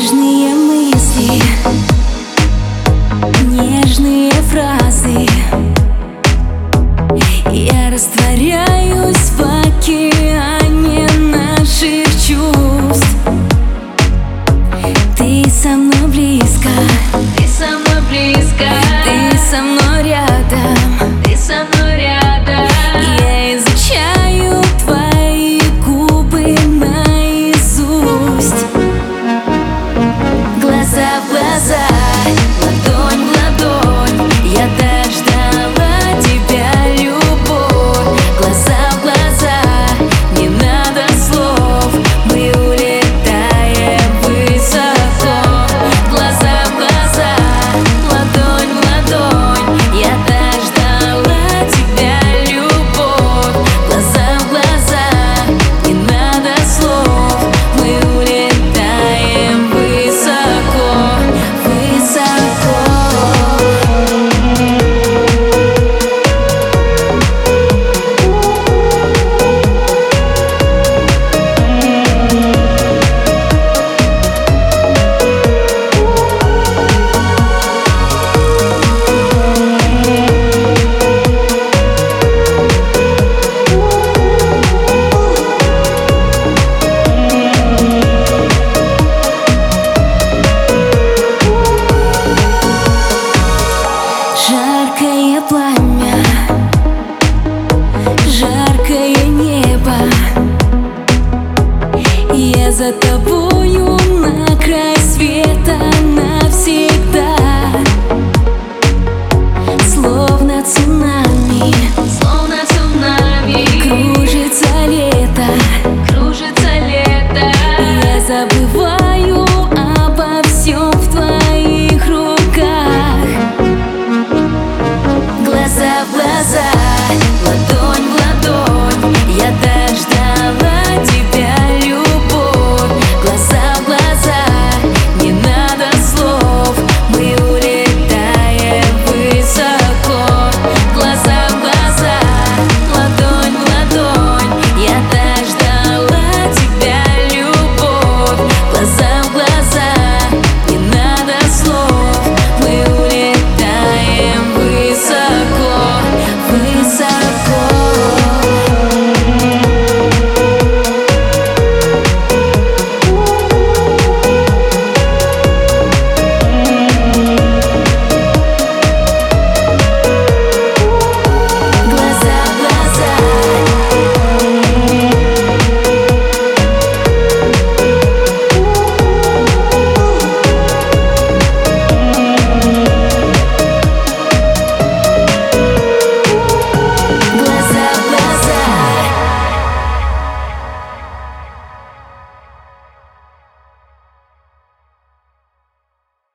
Тихие мысли Нежные фразы. Я растворяюсь в океане наших чувств. Ты со мной близко. Ты со мной близко. Ты со мной рядом. Ты со мной рядом тобою на край света навсегда. Словно цунами, словно цунами. Кружится лето, кружится лето. Я забываю обо всем в твоих руках. Глаза в глаза.